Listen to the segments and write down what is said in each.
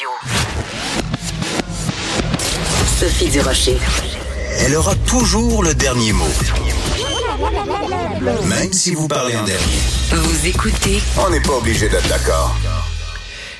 Radio. Sophie Durocher. Elle aura toujours le dernier mot. Même si vous parlez en dernier. Vous écoutez On n'est pas obligé d'être d'accord.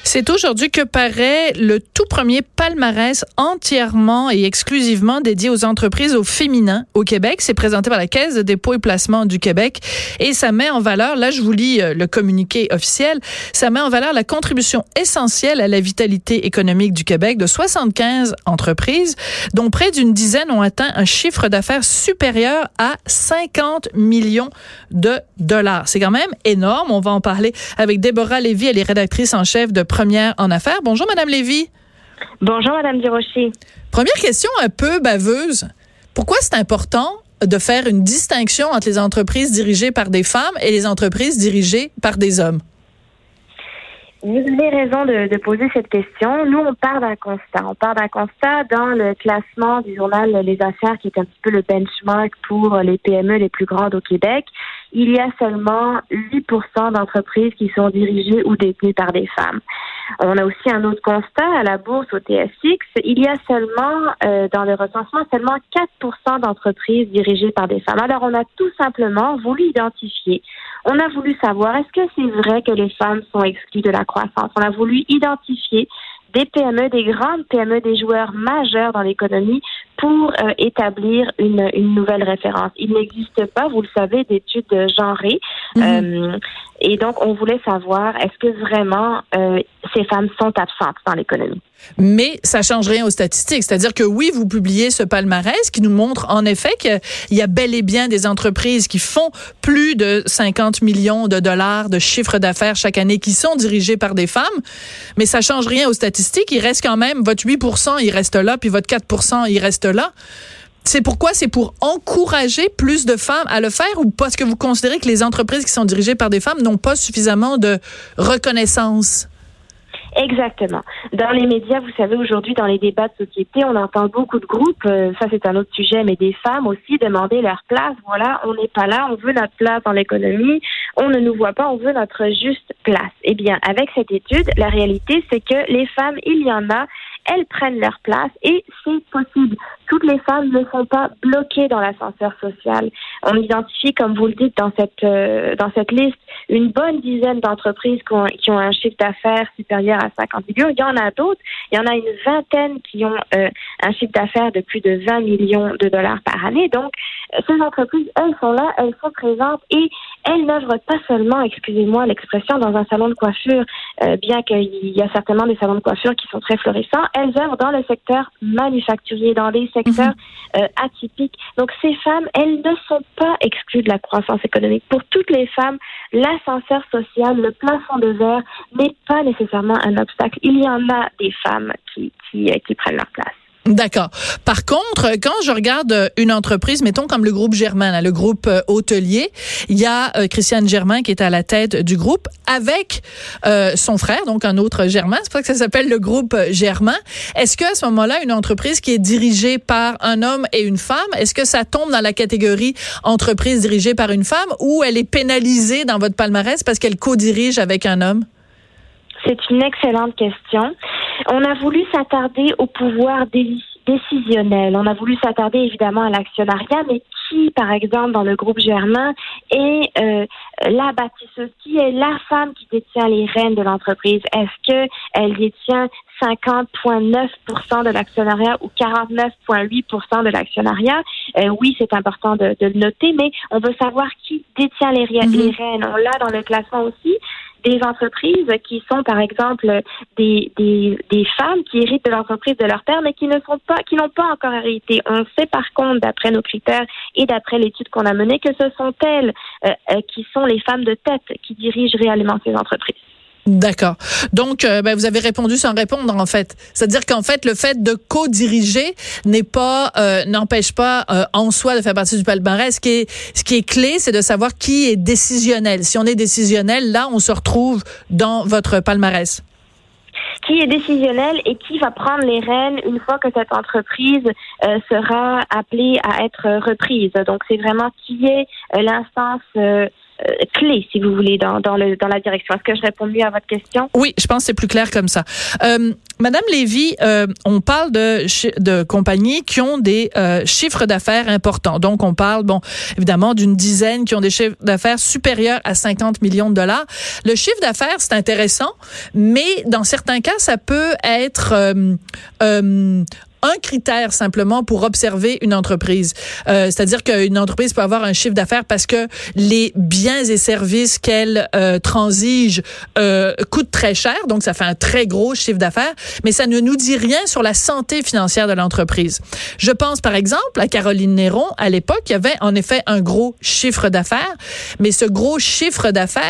C'est aujourd'hui que paraît le tout premier palmarès entièrement et exclusivement dédié aux entreprises au féminin au Québec. C'est présenté par la Caisse de dépôt et placement du Québec et ça met en valeur, là je vous lis euh, le communiqué officiel, ça met en valeur la contribution essentielle à la vitalité économique du Québec de 75 entreprises, dont près d'une dizaine ont atteint un chiffre d'affaires supérieur à 50 millions de dollars. C'est quand même énorme. On va en parler avec Déborah Lévy, elle est rédactrice en chef de Première en affaires. Bonjour, Madame Lévy. Bonjour, Madame Durocher. Première question un peu baveuse. Pourquoi c'est important de faire une distinction entre les entreprises dirigées par des femmes et les entreprises dirigées par des hommes? Vous avez raison de, de, poser cette question. Nous, on part d'un constat. On part d'un constat dans le classement du journal Les Affaires, qui est un petit peu le benchmark pour les PME les plus grandes au Québec. Il y a seulement 8% d'entreprises qui sont dirigées ou détenues par des femmes. On a aussi un autre constat à la bourse au TSX. Il y a seulement, euh, dans le recensement, seulement 4% d'entreprises dirigées par des femmes. Alors, on a tout simplement voulu identifier. On a voulu savoir, est-ce que c'est vrai que les femmes sont exclues de la croissance? On a voulu identifier des PME, des grandes PME, des joueurs majeurs dans l'économie pour euh, établir une, une, nouvelle référence. Il n'existe pas, vous le savez, d'études genrées. Mm euh, et donc, on voulait savoir, est-ce que vraiment euh, ces femmes sont absentes dans l'économie? Mais ça change rien aux statistiques. C'est-à-dire que oui, vous publiez ce palmarès qui nous montre en effet qu'il y a bel et bien des entreprises qui font plus de 50 millions de dollars de chiffre d'affaires chaque année qui sont dirigées par des femmes. Mais ça change rien aux statistiques. Il reste quand même, votre 8% il reste là, puis votre 4 il reste là. C'est pourquoi c'est pour encourager plus de femmes à le faire ou parce que vous considérez que les entreprises qui sont dirigées par des femmes n'ont pas suffisamment de reconnaissance? Exactement. Dans les médias, vous savez, aujourd'hui, dans les débats de société, on entend beaucoup de groupes, euh, ça c'est un autre sujet, mais des femmes aussi demander leur place. Voilà, on n'est pas là, on veut notre place dans l'économie, on ne nous voit pas, on veut notre juste place. Eh bien, avec cette étude, la réalité, c'est que les femmes, il y en a, elles prennent leur place et c'est possible. Toutes les femmes ne sont pas bloquées dans l'ascenseur social. On identifie, comme vous le dites dans cette euh, dans cette liste, une bonne dizaine d'entreprises qui ont, qui ont, un chiffre d'affaires supérieur à 50 millions. Il y en a d'autres. Il y en a une vingtaine qui ont euh, un chiffre d'affaires de plus de 20 millions de dollars par année. Donc, euh, ces entreprises, elles sont là, elles sont présentes et elles n'œuvrent pas seulement, excusez-moi l'expression, dans un salon de coiffure, bien qu'il y a certainement des salons de coiffure qui sont très florissants elles œuvrent dans le secteur manufacturier, dans les secteurs mhm. euh, atypiques. Donc ces femmes, elles ne sont pas exclues de la croissance économique. Pour toutes les femmes, l'ascenseur social, le plafond de verre n'est pas nécessairement un obstacle. Il y en a des femmes qui, qui, euh, qui prennent leur place. D'accord. Par contre, quand je regarde une entreprise, mettons comme le groupe Germain, le groupe euh, hôtelier, il y a euh, Christiane Germain qui est à la tête du groupe avec euh, son frère, donc un autre Germain. C'est pour ça que ça s'appelle le groupe Germain. Est-ce que à ce moment-là, une entreprise qui est dirigée par un homme et une femme, est-ce que ça tombe dans la catégorie entreprise dirigée par une femme ou elle est pénalisée dans votre palmarès parce qu'elle co-dirige avec un homme? C'est une excellente question. On a voulu s'attarder au pouvoir décisionnel. On a voulu s'attarder évidemment à l'actionnariat, mais qui, par exemple, dans le groupe Germain, est euh, la bâtisseuse, qui est la femme qui détient les rênes de l'entreprise? Est-ce qu'elle détient 50,9% de l'actionnariat ou 49,8% de l'actionnariat? Euh, oui, c'est important de, de, le noter, mais on veut savoir qui détient les, les mm-hmm. rênes. On l'a dans le classement aussi des entreprises qui sont, par exemple, des, des, des femmes qui héritent de l'entreprise de leur père, mais qui ne sont pas, qui n'ont pas encore hérité. On sait par contre, d'après nos critères et d'après l'étude qu'on a menée, que ce sont elles euh, euh, qui sont les femmes de tête qui dirigent réellement ces entreprises. D'accord. Donc, euh, ben, vous avez répondu sans répondre en fait. C'est-à-dire qu'en fait, le fait de co-diriger n'est pas, euh, n'empêche pas euh, en soi de faire partie du palmarès. Ce qui est, ce qui est clé, c'est de savoir qui est décisionnel. Si on est décisionnel, là, on se retrouve dans votre palmarès qui est décisionnel et qui va prendre les rênes une fois que cette entreprise sera appelée à être reprise. Donc c'est vraiment qui est l'instance clé, si vous voulez, dans, dans, le, dans la direction. Est-ce que je réponds mieux à votre question? Oui, je pense que c'est plus clair comme ça. Euh, Madame Lévy, euh, on parle de, de compagnies qui ont des euh, chiffres d'affaires importants. Donc, on parle, bon, évidemment, d'une dizaine qui ont des chiffres d'affaires supérieurs à 50 millions de dollars. Le chiffre d'affaires, c'est intéressant, mais dans certains cas, ça peut être euh, euh un critère simplement pour observer une entreprise. Euh, C'est-à-dire qu'une entreprise peut avoir un chiffre d'affaires parce que les biens et services qu'elle euh, transige euh, coûtent très cher, donc ça fait un très gros chiffre d'affaires, mais ça ne nous dit rien sur la santé financière de l'entreprise. Je pense par exemple à Caroline Néron, à l'époque, il y avait en effet un gros chiffre d'affaires, mais ce gros chiffre d'affaires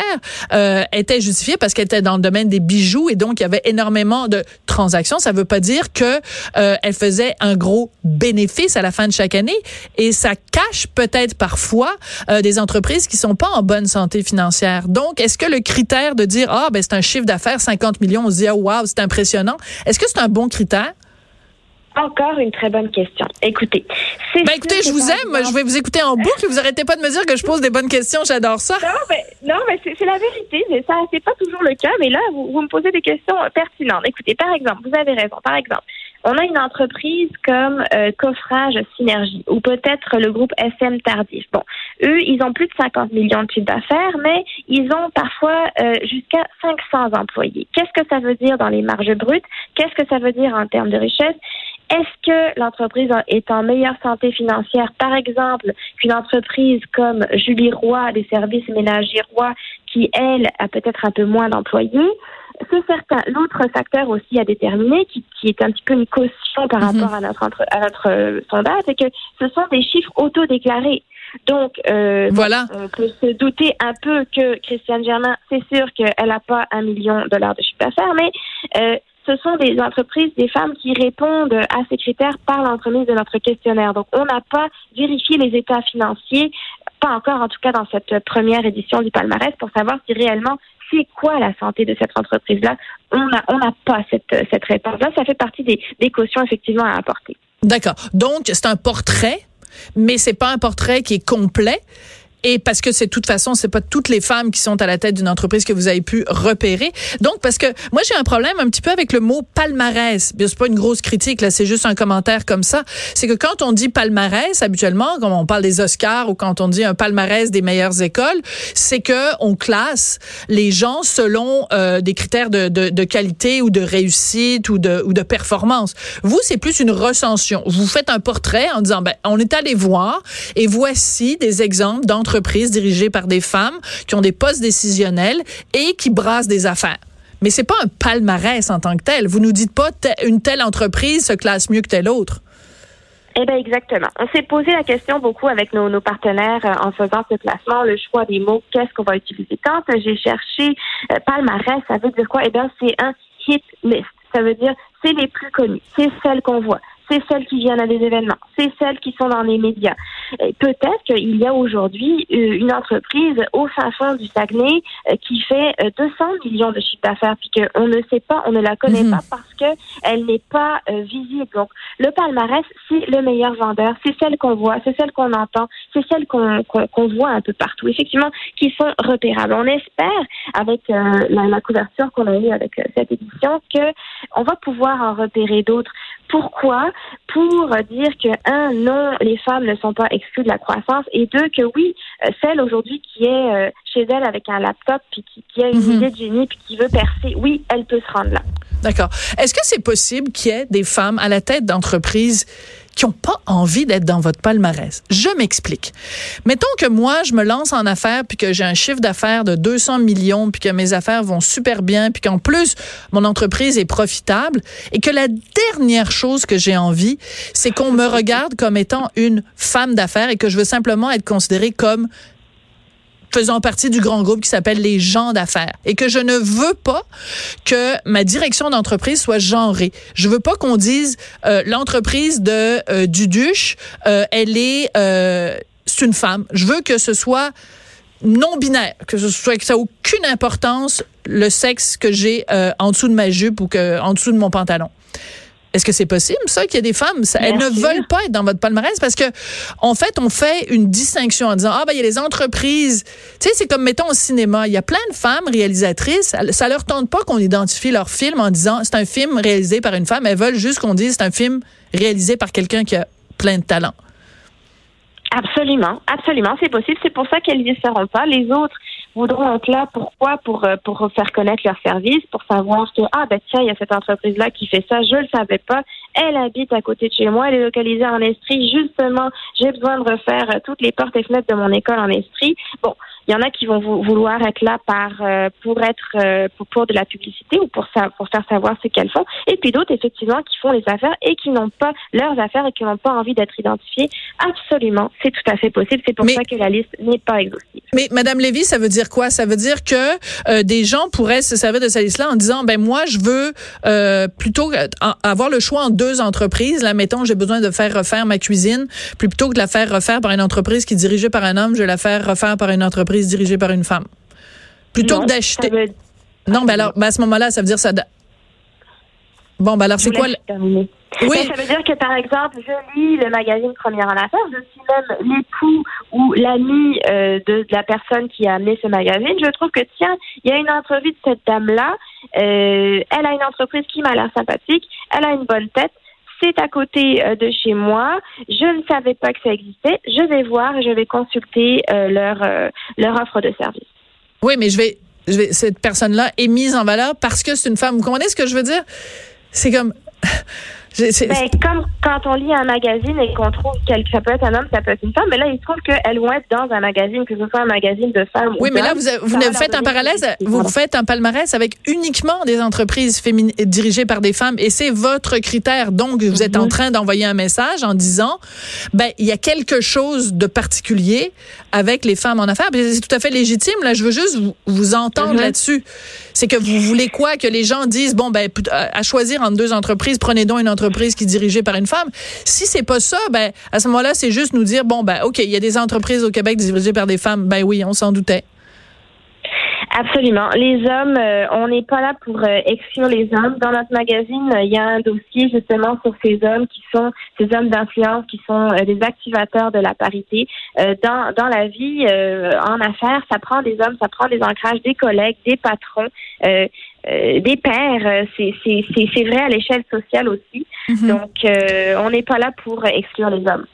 euh, était justifié parce qu'elle était dans le domaine des bijoux et donc il y avait énormément de transactions. Ça ne veut pas dire que euh, elle faisait un gros bénéfice à la fin de chaque année et ça cache peut-être parfois euh, des entreprises qui sont pas en bonne santé financière. Donc, est-ce que le critère de dire ah ben c'est un chiffre d'affaires 50 millions, on se dit ah wow, c'est impressionnant, est-ce que c'est un bon critère? Encore une très bonne question. Écoutez, ben écoutez, je vous aime. Je vais vous écouter en boucle. Vous arrêtez pas de me dire que je pose des bonnes questions. J'adore ça. Non, mais non, mais c'est la vérité. Mais ça, c'est pas toujours le cas. Mais là, vous, vous me posez des questions pertinentes. Écoutez, par exemple, vous avez raison. Par exemple, on a une entreprise comme euh, Coffrage Synergie ou peut-être le groupe SM Tardif. Bon, eux, ils ont plus de 50 millions de chiffre d'affaires, mais ils ont parfois euh, jusqu'à 500 employés. Qu'est-ce que ça veut dire dans les marges brutes? Qu'est-ce que ça veut dire en termes de richesse? Est-ce que l'entreprise est en meilleure santé financière, par exemple, qu'une entreprise comme Julie Roy, des services ménagers Roy, qui, elle, a peut-être un peu moins d'employés? C'est certain. L'autre facteur aussi à déterminer, qui, est un petit peu une caution par mhm. rapport à notre, à notre euh, sondage, c'est que ce sont des chiffres autodéclarés. Donc, euh, voilà. on peut se douter un peu que Christiane Germain, c'est sûr qu'elle n'a pas un million de dollars de chiffre d'affaires, mais euh, ce sont des entreprises, des femmes qui répondent à ces critères par l'entremise de notre questionnaire. Donc, on n'a pas vérifié les états financiers, pas encore en tout cas dans cette première édition du palmarès, pour savoir si réellement c'est quoi la santé de cette entreprise-là? On n'a pas cette, cette réponse-là. Ça fait partie des, des cautions effectivement à apporter. D'accord. Donc, c'est un portrait, mais c'est pas un portrait qui est complet et parce que c'est de toute façon, c'est pas toutes les femmes qui sont à la tête d'une entreprise que vous avez pu repérer. Donc, parce que moi, j'ai un problème un petit peu avec le mot palmarès. C'est pas une grosse critique, là, c'est juste un commentaire comme ça. C'est que quand on dit palmarès, habituellement, quand on parle des Oscars ou quand on dit un palmarès des meilleures écoles, c'est que on classe les gens selon euh, des critères de, de, de, qualité ou de réussite ou de, ou de performance. Vous, c'est plus une recension. Vous faites un portrait en disant, ben, on est allé voir et voici des exemples d'entreprises entreprises dirigées par des femmes qui ont des postes décisionnels et qui brassent des affaires. Mais c'est pas un palmarès en tant que tel. Vous nous dites pas une telle entreprise se classe mieux que telle autre. Eh bien, exactement. On s'est posé la question beaucoup avec nos, partenaires euh, en faisant ce classement, le choix des mots, qu'est-ce qu'on va utiliser. Quand j'ai cherché euh, palmarès, ça veut dire quoi? Eh bien, c'est un hit list. Ça veut dire c'est les plus connus, c'est celles qu'on voit c'est celles qui viennent à des événements, c'est celles qui sont dans les médias. Peut-être qu'il y a aujourd'hui euh, une entreprise au fin fond du Saguenay euh, qui fait 200 euh, millions de chiffre d'affaires, puis qu'on ne sait pas, on ne la connaît mhm. pas parce que elle n'est pas visible. Donc, le palmarès, c'est le meilleur vendeur, c'est celle qu'on voit, c'est celle qu'on entend, c'est celle qu'on voit un peu partout, effectivement, qui sont repérables. On espère, avec la, la, couverture qu'on a eue avec cette édition, que on va pouvoir en repérer d'autres. Pourquoi? Pour dire que, un, non, les femmes ne sont pas exclues de la croissance, et deux, que oui, euh, celle aujourd'hui qui est euh, chez elle avec un laptop, puis qui, a une mhm. idée de génie, puis qui veut percer, oui, elle peut se rendre là. D'accord. Est-ce que c'est possible qu'il y ait des femmes à la tête d'entreprises qui n'ont pas envie d'être dans votre palmarès. Je m'explique. Mettons que moi, je me lance en affaires, puis que j'ai un chiffre d'affaires de 200 millions, puis que mes affaires vont super bien, puis qu'en plus, mon entreprise est profitable, et que la dernière chose que j'ai envie, c'est qu'on me regarde comme étant une femme d'affaires et que je veux simplement être considérée comme faisant partie du grand groupe qui s'appelle les gens d'affaires et que je ne veux pas que ma direction d'entreprise soit genrée. Je veux pas qu'on dise euh, l'entreprise de euh, Duduche, euh, elle est euh, c'est une femme. Je veux que ce soit non binaire, que ce soit que ça ait aucune importance le sexe que j'ai en dessous de ma jupe ou que en dessous de mon pantalon. Est-ce que c'est possible, ça, qu'il y a des femmes, ça, elles ne veulent pas être dans votre palmarès parce que, en fait, on fait une distinction en disant, ah, ben, il y a les entreprises. Tu sais, c'est comme, mettons, au cinéma. Il y a plein de femmes réalisatrices. Ça, ça leur tente pas qu'on identifie leur film en disant, c'est un film réalisé par une femme. Elles veulent juste qu'on dise, c'est un film réalisé par quelqu'un qui a plein de talent. Absolument, absolument, c'est possible. C'est pour ça qu'elles n'y seront pas. Les autres voudront être là. Pourquoi? Pour euh, pour faire connaître leur service, pour savoir que ah ben tiens, il y a cette entreprise là qui fait ça. Je le savais pas. Elle habite à côté de chez moi. Elle est localisée en Estrie. Justement, j'ai besoin de refaire euh, toutes les portes et fenêtres de mon école en Estrie. Bon, il y en a qui vont vou- vouloir être là par euh, pour être euh, pour, pour de la publicité ou pour ça pour faire savoir ce qu'elles font. Et puis d'autres effectivement qui font les affaires et qui n'ont pas leurs affaires et qui n'ont pas envie d'être identifiées. Absolument, c'est tout à fait possible. C'est pour Mais- ça que la liste n'est pas exhaustive. Mais Madame Lévy, ça veut dire quoi? Ça veut dire que euh, des gens pourraient se servir de cette liste-là en disant, ben moi, je veux euh, plutôt avoir le choix en deux entreprises. Là, mettons, j'ai besoin de faire refaire ma cuisine, plutôt que de la faire refaire par une entreprise qui est dirigée par un homme, je vais la faire refaire par une entreprise dirigée par une femme. Plutôt Non, que d'acheter. veut- Non, ben alors, ben à ce moment-là, ça veut dire ça. Bon, ben alors, c'est quoi le-. Oui. Mais ça veut dire que, par exemple, je lis le magazine Première en Affaires, je suis même l'époux ou l'ami euh, de, de la personne qui a amené ce magazine. Je trouve que, tiens, il y a une entrevue de cette dame-là. euh, elle a une entreprise qui m'a l'air sympathique. Elle a une bonne tête. C'est à côté euh, de chez moi. Je ne savais pas que ça existait. Je vais voir et je vais consulter euh, leur, euh, leur offre de service. Oui, mais je vais, je vais, cette personne-là est mise en valeur parce que c'est une femme. Vous comprenez ce que je veux dire? C'est comme, Ben, comme quand on lit un magazine et qu'on trouve que ça peut être un homme, ça peut être une femme, mais là, il se trouve qu'elles vont être dans un magazine, que ce soit un magazine de femmes Oui, ou mais là, vous, vous faites un parallèle, vous faites un palmarès avec uniquement des entreprises féminin- dirigées par des femmes et c'est votre critère. Donc, vous êtes en Mhm. train d'envoyer un message en disant, ben, il y a quelque chose de particulier avec les femmes en affaires. C'est tout à fait légitime. Là, je veux juste vous, vous entendre Mhm. là-dessus. C'est que vous voulez quoi? Que les gens disent, bon, ben, à choisir entre deux entreprises, prenez donc une entreprise qui est dirigée par une femme. Si c'est pas ça, ben, à ce moment-là, c'est juste nous dire, bon, ben, OK, il y a des entreprises au Québec dirigées par des femmes. Ben oui, on s'en doutait. Absolument. Les hommes, euh, on n'est pas là pour euh, exclure les hommes. Dans notre magazine, euh, il y a un dossier justement sur ces hommes qui sont ces hommes d'influence, qui sont des activateurs de la parité. Dans, dans la vie, en affaires, ça prend des hommes, ça prend des ancrages, des collègues, des patrons, des pères. C'est vrai à l'échelle sociale aussi. Mhm. Donc, euh, on n'est pas là pour exclure les hommes.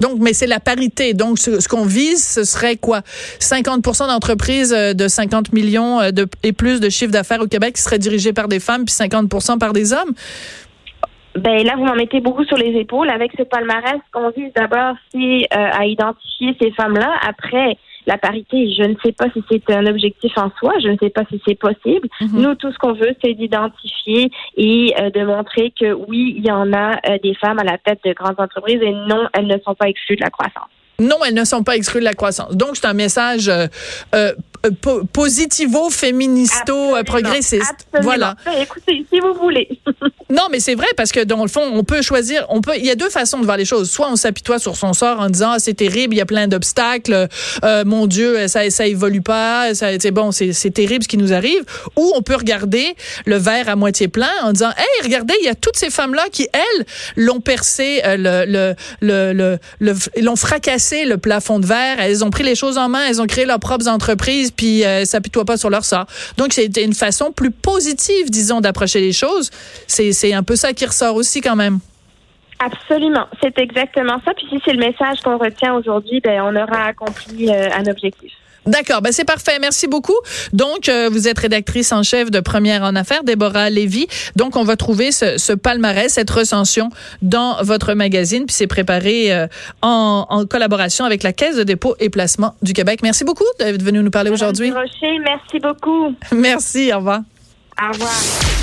Donc, mais c'est la parité. Donc, ce, ce qu'on vise, ce serait quoi? 50% d'entreprises euh, de 50 millions euh, de, et plus de chiffre d'affaires au Québec qui seraient dirigées par des femmes, puis 50 par des hommes? Ben là, vous m'en mettez beaucoup sur les épaules. Avec ce palmarès, ce qu'on vise d'abord, c'est euh, à identifier ces femmes-là. Après, la parité, je ne sais pas si c'est un objectif en soi, je ne sais pas si c'est possible. Mhm. Nous, tout ce qu'on veut, c'est d'identifier et euh, de montrer que oui, il y en a euh, des femmes à la tête de grandes entreprises et non, elles ne sont pas exclues de la croissance. Non, elles ne sont pas exclues de la croissance. Donc, c'est un message euh, euh, po- euh, Absolument. progressiste. Absolument. Voilà. Écoutez, si vous voulez. Non, mais c'est vrai parce que dans le fond, on peut choisir. On peut. Il y a deux façons de voir les choses. Soit on s'apitoie sur son sort en disant ah, c'est terrible, il y a plein d'obstacles, euh, mon Dieu, ça ça évolue pas, ça c'est bon, c'est terrible ce qui nous arrive. Ou on peut regarder le verre à moitié plein en disant hey, regardez, il y a toutes ces femmes là qui elles l'ont percé, euh, le le, le- l'ont fracassé le plafond de verre. Elles ont pris les choses en main, elles ont créé leurs propres entreprises, puis euh, s'apitoient pas sur leur sort. Donc c'est une façon plus positive, disons, d'approcher les choses. C'est un peu ça qui ressort aussi quand même. Absolument, c'est exactement ça. Puis si c'est le message qu'on retient aujourd'hui, ben on aura accompli euh, un objectif. D'accord, ben c'est parfait. Merci beaucoup. Donc, euh, vous êtes rédactrice en chef de Première en Affaires, Déborah Lévy. Donc, on va trouver ce, ce palmarès, cette recension dans votre magazine, puis c'est préparé euh, en, en collaboration avec la Caisse de dépôt et placement du Québec. Merci beaucoup d'être venu nous parler aujourd'hui. Rocher, merci beaucoup. Merci, au revoir. Au revoir.